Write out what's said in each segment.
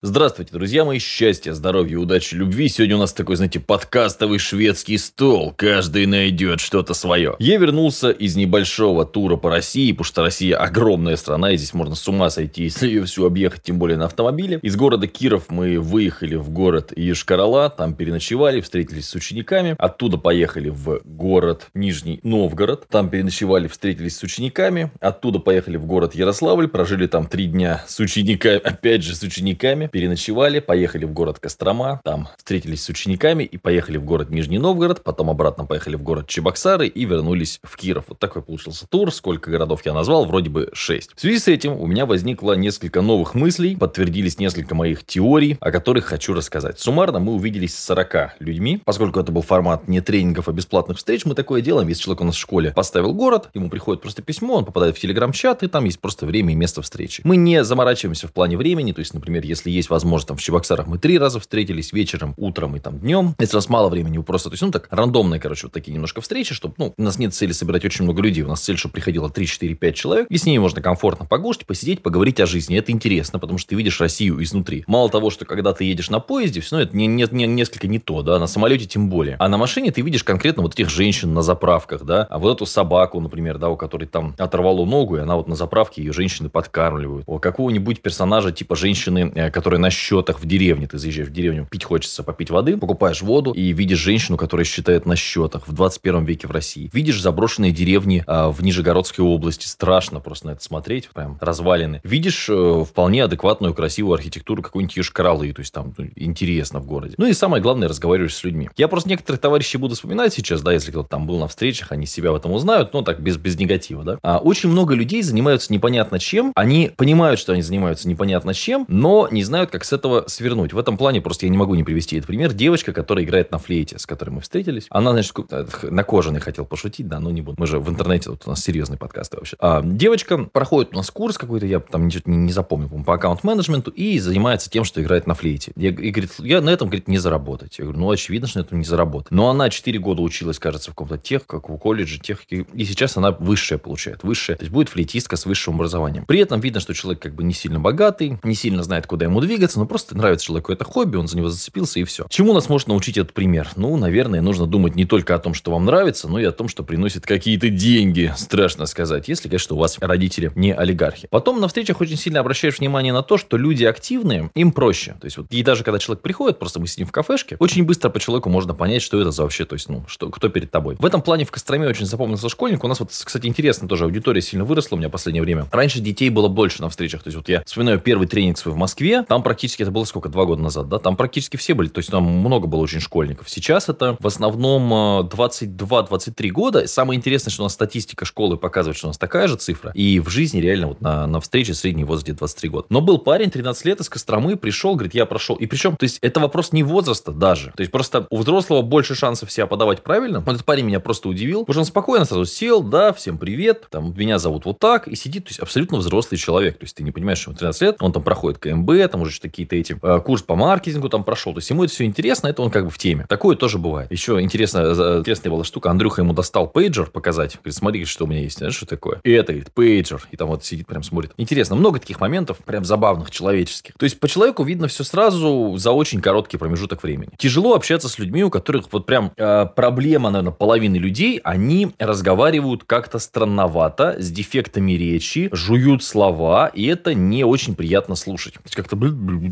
Здравствуйте, друзья мои, счастья, здоровья, удачи, любви. Сегодня у нас такой, знаете, подкастовый шведский стол. Каждый найдет что-то свое. Я вернулся из небольшого тура по России, потому что Россия огромная страна, и здесь можно с ума сойти, если ее всю объехать, тем более на автомобиле. Из города Киров мы выехали в город Ешкарала, там переночевали, встретились с учениками. Оттуда поехали в город Нижний Новгород, там переночевали, встретились с учениками. Оттуда поехали в город Ярославль, прожили там три дня с учениками, опять же с учениками переночевали, поехали в город Кострома, там встретились с учениками и поехали в город Нижний Новгород, потом обратно поехали в город Чебоксары и вернулись в Киров. Вот такой получился тур. Сколько городов я назвал? Вроде бы 6. В связи с этим у меня возникло несколько новых мыслей, подтвердились несколько моих теорий, о которых хочу рассказать. Суммарно мы увиделись с 40 людьми, поскольку это был формат не тренингов, а бесплатных встреч, мы такое делаем. Если человек у нас в школе поставил город, ему приходит просто письмо, он попадает в телеграм-чат, и там есть просто время и место встречи. Мы не заморачиваемся в плане времени, то есть, например, если есть возможность, там, в Чебоксарах мы три раза встретились, вечером, утром и там днем. Если нас мало времени, просто, то есть, ну, так, рандомные, короче, вот такие немножко встречи, чтобы, ну, у нас нет цели собирать очень много людей, у нас цель, чтобы приходило 3, 4, 5 человек, и с ними можно комфортно погушать, посидеть, поговорить о жизни. Это интересно, потому что ты видишь Россию изнутри. Мало того, что когда ты едешь на поезде, все равно это не, не, не, несколько не то, да, на самолете тем более. А на машине ты видишь конкретно вот этих женщин на заправках, да, а вот эту собаку, например, да, у которой там оторвало ногу, и она вот на заправке ее женщины подкармливают. У какого-нибудь персонажа типа женщины, э, которая на счетах в деревне. Ты заезжаешь в деревню, пить хочется, попить воды, покупаешь воду и видишь женщину, которая считает на счетах в 21 веке в России. Видишь заброшенные деревни а, в Нижегородской области. Страшно просто на это смотреть, прям развалины. Видишь э, вполне адекватную, красивую архитектуру какой-нибудь Ешкаралы, то есть там ну, интересно в городе. Ну и самое главное, разговариваешь с людьми. Я просто некоторых товарищей буду вспоминать сейчас, да, если кто-то там был на встречах, они себя в этом узнают, но так без, без негатива, да. А очень много людей занимаются непонятно чем, они понимают, что они занимаются непонятно чем, но не знают, как с этого свернуть. В этом плане просто я не могу не привести этот пример. Девочка, которая играет на флейте, с которой мы встретились, она, значит, на кожаный хотел пошутить, да, но не буду. Мы же в интернете, вот у нас серьезный подкаст вообще. А, девочка проходит у нас курс какой-то, я там ничего не, не запомнил, по аккаунт-менеджменту, и занимается тем, что играет на флейте. Я, и говорит, я на этом, говорит, не заработать. Я говорю, ну, очевидно, что на этом не заработать. Но она 4 года училась, кажется, в каком-то тех, как в колледже, технике, и сейчас она высшая получает, высшая. То есть будет флейтистка с высшим образованием. При этом видно, что человек как бы не сильно богатый, не сильно знает, куда ему но просто нравится человеку это хобби, он за него зацепился и все. Чему нас может научить этот пример? Ну, наверное, нужно думать не только о том, что вам нравится, но и о том, что приносит какие-то деньги, страшно сказать, если, конечно, у вас родители не олигархи. Потом на встречах очень сильно обращаешь внимание на то, что люди активные, им проще. То есть вот и даже когда человек приходит, просто мы сидим в кафешке, очень быстро по человеку можно понять, что это за вообще, то есть, ну, что, кто перед тобой. В этом плане в Костроме очень запомнился школьник. У нас вот, кстати, интересно тоже, аудитория сильно выросла у меня в последнее время. Раньше детей было больше на встречах. То есть вот я вспоминаю первый тренинг свой в Москве, там практически это было сколько, два года назад, да, там практически все были, то есть там много было очень школьников. Сейчас это в основном 22-23 э, года. Самое интересное, что у нас статистика школы показывает, что у нас такая же цифра, и в жизни реально вот на, на встрече средний возраст где 23 года. Но был парень 13 лет из Костромы, пришел, говорит, я прошел. И причем, то есть это вопрос не возраста даже. То есть просто у взрослого больше шансов себя подавать правильно. Вот этот парень меня просто удивил, потому что он спокойно сразу сел, да, всем привет, там, меня зовут вот так, и сидит, то есть абсолютно взрослый человек. То есть ты не понимаешь, что ему 13 лет, он там проходит КМБ, там уже какие-то эти э, курс по маркетингу там прошел. То есть ему это все интересно, это он как бы в теме. Такое тоже бывает. Еще интересная, интересная была штука. Андрюха ему достал пейджер показать. Говорит, смотри, что у меня есть. Знаешь, что такое? И это, говорит, пейджер. И там вот сидит, прям смотрит. Интересно. Много таких моментов, прям забавных, человеческих. То есть по человеку видно все сразу за очень короткий промежуток времени. Тяжело общаться с людьми, у которых вот прям э, проблема, наверное, половины людей, они разговаривают как-то странновато, с дефектами речи, жуют слова, и это не очень приятно слушать. То есть как-то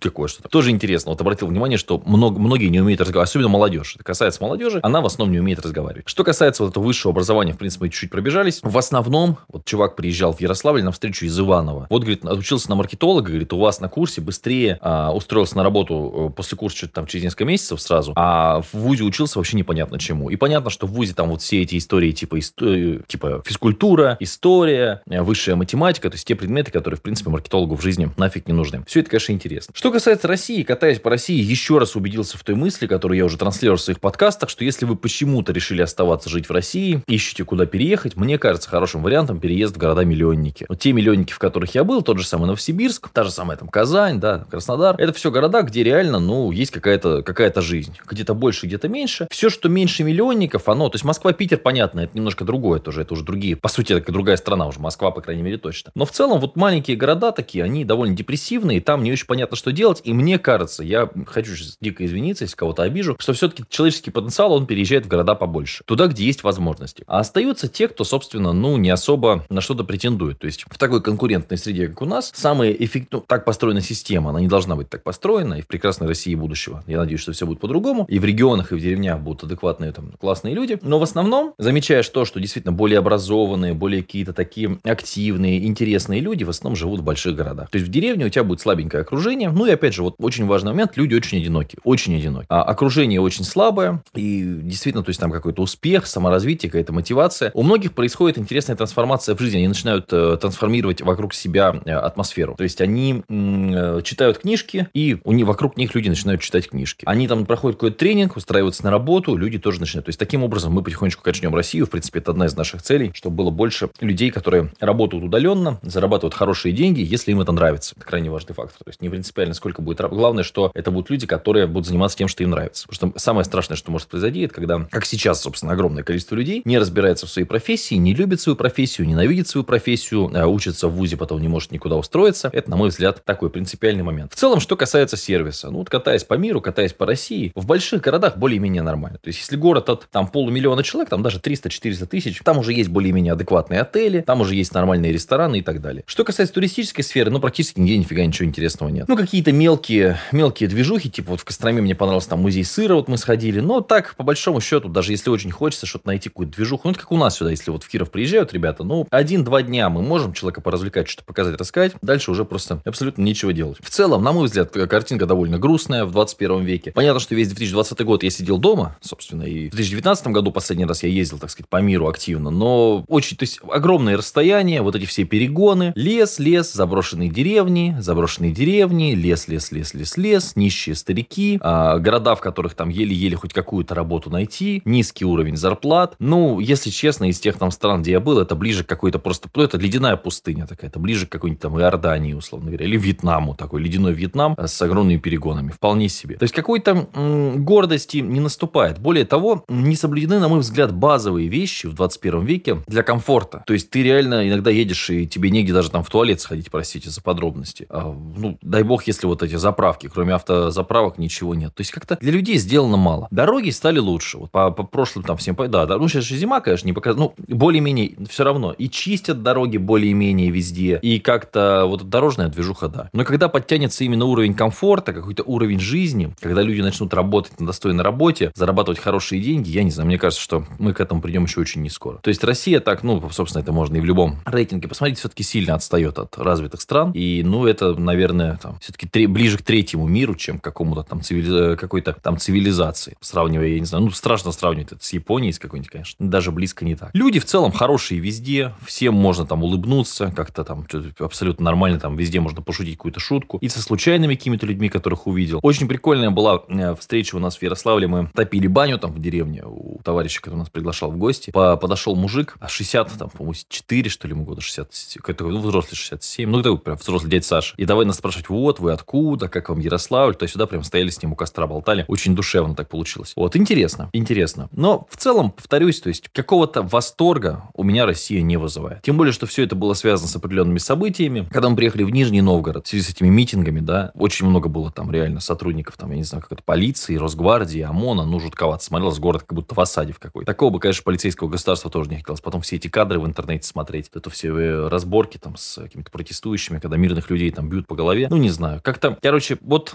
такое что-то. Тоже интересно. Вот обратил внимание, что много, многие не умеют разговаривать, особенно молодежь. Это касается молодежи, она в основном не умеет разговаривать. Что касается вот этого высшего образования, в принципе, мы чуть-чуть пробежались. В основном, вот чувак приезжал в Ярославль на встречу из Иванова. Вот, говорит, отучился на маркетолога, говорит, у вас на курсе быстрее а, устроился на работу э, после курса что-то там через несколько месяцев сразу, а в ВУЗе учился вообще непонятно чему. И понятно, что в ВУЗе там вот все эти истории типа, истории, э, типа физкультура, история, э, высшая математика, то есть те предметы, которые, в принципе, маркетологу в жизни нафиг не нужны. Все это, конечно, интересно. Что касается России, катаясь по России, еще раз убедился в той мысли, которую я уже транслировал в своих подкастах, что если вы почему-то решили оставаться жить в России, ищете куда переехать, мне кажется хорошим вариантом переезд в города-миллионники. Вот те миллионники, в которых я был, тот же самый Новосибирск, та же самая там Казань, да, Краснодар, это все города, где реально, ну, есть какая-то какая жизнь. Где-то больше, где-то меньше. Все, что меньше миллионников, оно, то есть Москва, Питер, понятно, это немножко другое тоже, это уже другие, по сути, это другая страна уже, Москва, по крайней мере, точно. Но в целом вот маленькие города такие, они довольно депрессивные, и там не очень понятно, что делать. И мне кажется, я хочу сейчас дико извиниться, если кого-то обижу, что все-таки человеческий потенциал, он переезжает в города побольше. Туда, где есть возможности. А остаются те, кто, собственно, ну, не особо на что-то претендует. То есть в такой конкурентной среде, как у нас, самая эффект... ну, так построена система, она не должна быть так построена. И в прекрасной России будущего. Я надеюсь, что все будет по-другому. И в регионах, и в деревнях будут адекватные, там, классные люди. Но в основном, замечаешь то, что действительно более образованные, более какие-то такие активные, интересные люди в основном живут в больших городах. То есть в деревне у тебя будет слабенькое окружение. Ну и опять же, вот очень важный момент, люди очень одиноки. Очень одиноки. А окружение очень слабое. И действительно, то есть там какой-то успех, саморазвитие, какая-то мотивация. У многих происходит интересная трансформация в жизни. Они начинают э, трансформировать вокруг себя э, атмосферу. То есть они э, читают книжки, и у них, вокруг них люди начинают читать книжки. Они там проходят какой-то тренинг, устраиваются на работу, люди тоже начинают. То есть таким образом мы потихонечку качнем Россию. В принципе, это одна из наших целей, чтобы было больше людей, которые работают удаленно, зарабатывают хорошие деньги, если им это нравится. Это крайне важный фактор. То есть не принципиально, сколько будет. Главное, что это будут люди, которые будут заниматься тем, что им нравится. Потому что самое страшное, что может произойти, это когда, как сейчас, собственно, огромное количество людей не разбирается в своей профессии, не любит свою профессию, ненавидит свою профессию, а учится в ВУЗе, потом не может никуда устроиться. Это, на мой взгляд, такой принципиальный момент. В целом, что касается сервиса. Ну, вот катаясь по миру, катаясь по России, в больших городах более-менее нормально. То есть, если город от там полумиллиона человек, там даже 300-400 тысяч, там уже есть более-менее адекватные отели, там уже есть нормальные рестораны и так далее. Что касается туристической сферы, ну, практически нигде нифига ничего интересного нет. Ну, какие-то мелкие, мелкие движухи, типа вот в Костроме мне понравился там музей сыра, вот мы сходили. Но так, по большому счету, даже если очень хочется что-то найти, какую-то движуху, ну, это как у нас сюда, если вот в Киров приезжают ребята, ну, один-два дня мы можем человека поразвлекать, что-то показать, рассказать, дальше уже просто абсолютно нечего делать. В целом, на мой взгляд, картинка довольно грустная в 21 веке. Понятно, что весь 2020 год я сидел дома, собственно, и в 2019 году последний раз я ездил, так сказать, по миру активно, но очень, то есть огромные расстояния, вот эти все перегоны, лес, лес, заброшенные деревни, заброшенные деревни, лес, лес, лес, лес, лес, нищие старики, а, города, в которых там еле-еле хоть какую-то работу найти, низкий уровень зарплат. Ну, если честно, из тех там стран, где я был, это ближе к какой-то просто, ну, это ледяная пустыня такая, это ближе к какой-нибудь там Иордании, условно говоря, или Вьетнаму, такой ледяной Вьетнам с огромными перегонами, вполне себе. То есть какой-то м- гордости не наступает. Более того, не соблюдены, на мой взгляд, базовые вещи в 21 веке для комфорта. То есть ты реально иногда едешь, и тебе негде даже там в туалет сходить, простите за подробности. А, ну, дай бог, если вот эти заправки, кроме автозаправок, ничего нет. То есть как-то для людей сделано мало. Дороги стали лучше. Вот по, по прошлым там всем, да, да, ну сейчас же зима, конечно, не показ... ну, более-менее все равно. И чистят дороги более-менее везде, и как-то вот дорожная движуха, да. Но когда подтянется именно уровень комфорта, какой-то уровень жизни, когда люди начнут работать на достойной работе, зарабатывать хорошие деньги, я не знаю, мне кажется, что мы к этому придем еще очень не скоро. То есть Россия так, ну, собственно, это можно и в любом рейтинге посмотреть, все-таки сильно отстает от развитых стран. И, ну, это, наверное, там, все-таки ближе к третьему миру, чем к какому-то там цивили... какой-то там цивилизации. Сравнивая, я не знаю, ну, страшно сравнивать это с Японией, с какой-нибудь, конечно. Даже близко не так. Люди в целом хорошие везде, всем можно там улыбнуться, как-то там абсолютно нормально, там везде можно пошутить какую-то шутку. И со случайными какими-то людьми, которых увидел. Очень прикольная была э, встреча у нас в Ярославле. Мы топили баню там в деревне у товарища, который нас приглашал в гости. По подошел мужик, 60, там, по-моему, 4, что ли, ему года, 60, какой-то, ну, взрослый 67, ну, такой прям взрослый дядя Саша. И давай нас спрашивать, вот, вы откуда, как вам Ярославль, то сюда прям стояли с ним у костра, болтали. Очень душевно так получилось. Вот, интересно, интересно. Но в целом, повторюсь, то есть какого-то восторга у меня Россия не вызывает. Тем более, что все это было связано с определенными событиями. Когда мы приехали в Нижний Новгород, в связи с этими митингами, да, очень много было там реально сотрудников, там, я не знаю, как это, полиции, Росгвардии, ОМОНа, ну, жутковато смотрелось, город как будто в осаде в какой-то. Такого бы, конечно, полицейского государства тоже не хотелось. Потом все эти кадры в интернете смотреть, это все э, разборки там с какими-то протестующими, когда мирных людей там бьют по голове. Ну, не знаю. Как-то, короче, вот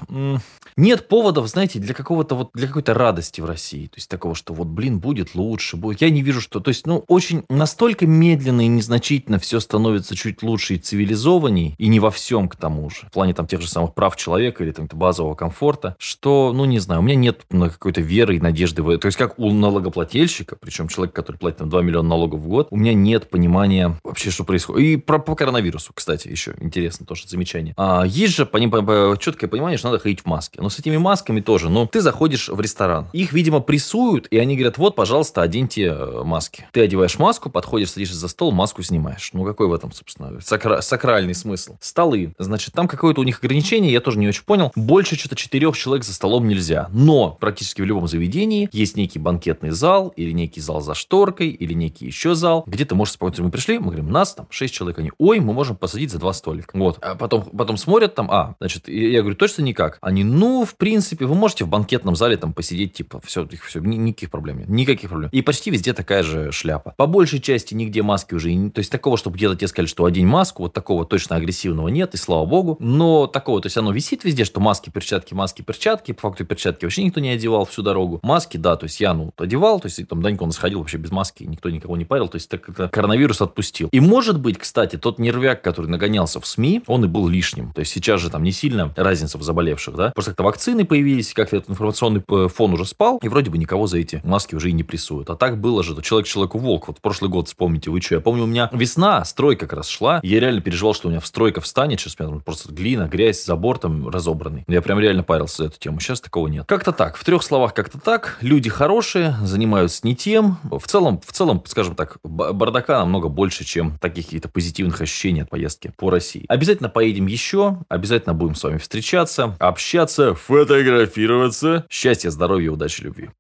нет поводов, знаете, для какого-то вот, для какой-то радости в России. То есть такого, что вот, блин, будет лучше, будет. Я не вижу, что, то есть, ну, очень настолько медленно и незначительно все становится чуть лучше и цивилизованней, и не во всем к тому же, в плане там тех же самых прав человека или там базового комфорта, что, ну, не знаю, у меня нет на какой-то веры и надежды в. То есть, как у налогоплательщика, причем человек, который платит там 2 миллиона налогов в год, у меня нет понимания вообще, что происходит. И про, по коронавирусу, кстати, еще интересно тоже замечание. А, есть же по, четкое понимание, что надо ходить в маске. Но с этими масками тоже. Ну, ты заходишь в ресторан. Их, видимо, прессуют, и они говорят, вот, пожалуйста, оденьте э, маски. Ты одеваешь маску, подходишь, садишься за стол, маску снимаешь. Ну, какой в этом, собственно, сакра- сакральный смысл? Столы. Значит, там какое-то у них ограничение, я тоже не очень понял. Больше что-то четырех человек за столом нельзя. Но практически в любом заведении есть некий банкетный зал, или некий зал за шторкой, или некий еще зал, где ты можешь спокойно... Мы пришли, мы говорим, нас там шесть человек. Они, ой, мы можем посадить за два столика. Вот. А потом, потом смотрят там, там, а, значит, я говорю, точно никак? Они, ну, в принципе, вы можете в банкетном зале там посидеть, типа, все, все, никаких проблем нет, никаких проблем. И почти везде такая же шляпа. По большей части нигде маски уже, то есть такого, чтобы где-то тебе сказали, что одень маску, вот такого точно агрессивного нет, и слава богу. Но такого, то есть оно висит везде, что маски, перчатки, маски, перчатки. По факту перчатки вообще никто не одевал всю дорогу. Маски, да, то есть я, ну, одевал, то есть там Данька он сходил вообще без маски, никто никого не парил, то есть так как коронавирус отпустил. И может быть, кстати, тот нервяк, который нагонялся в СМИ, он и был лишним. То есть сейчас же там не сильно разница в заболевших, да. Просто как-то вакцины появились, как-то этот информационный э, фон уже спал, и вроде бы никого за эти маски уже и не прессуют. А так было же, то человек человеку волк. Вот прошлый год, вспомните, вы что, я помню, у меня весна, стройка как раз шла, я реально переживал, что у меня в стройка встанет, сейчас у меня просто глина, грязь, забор там разобранный. Я прям реально парился за эту тему. Сейчас такого нет. Как-то так. В трех словах как-то так. Люди хорошие, занимаются не тем. В целом, в целом, скажем так, бардака намного больше, чем таких каких-то позитивных ощущений от поездки по России. Обязательно поедем еще. Обязательно будем с вами встречаться, общаться, фотографироваться. Счастья, здоровья, удачи, любви.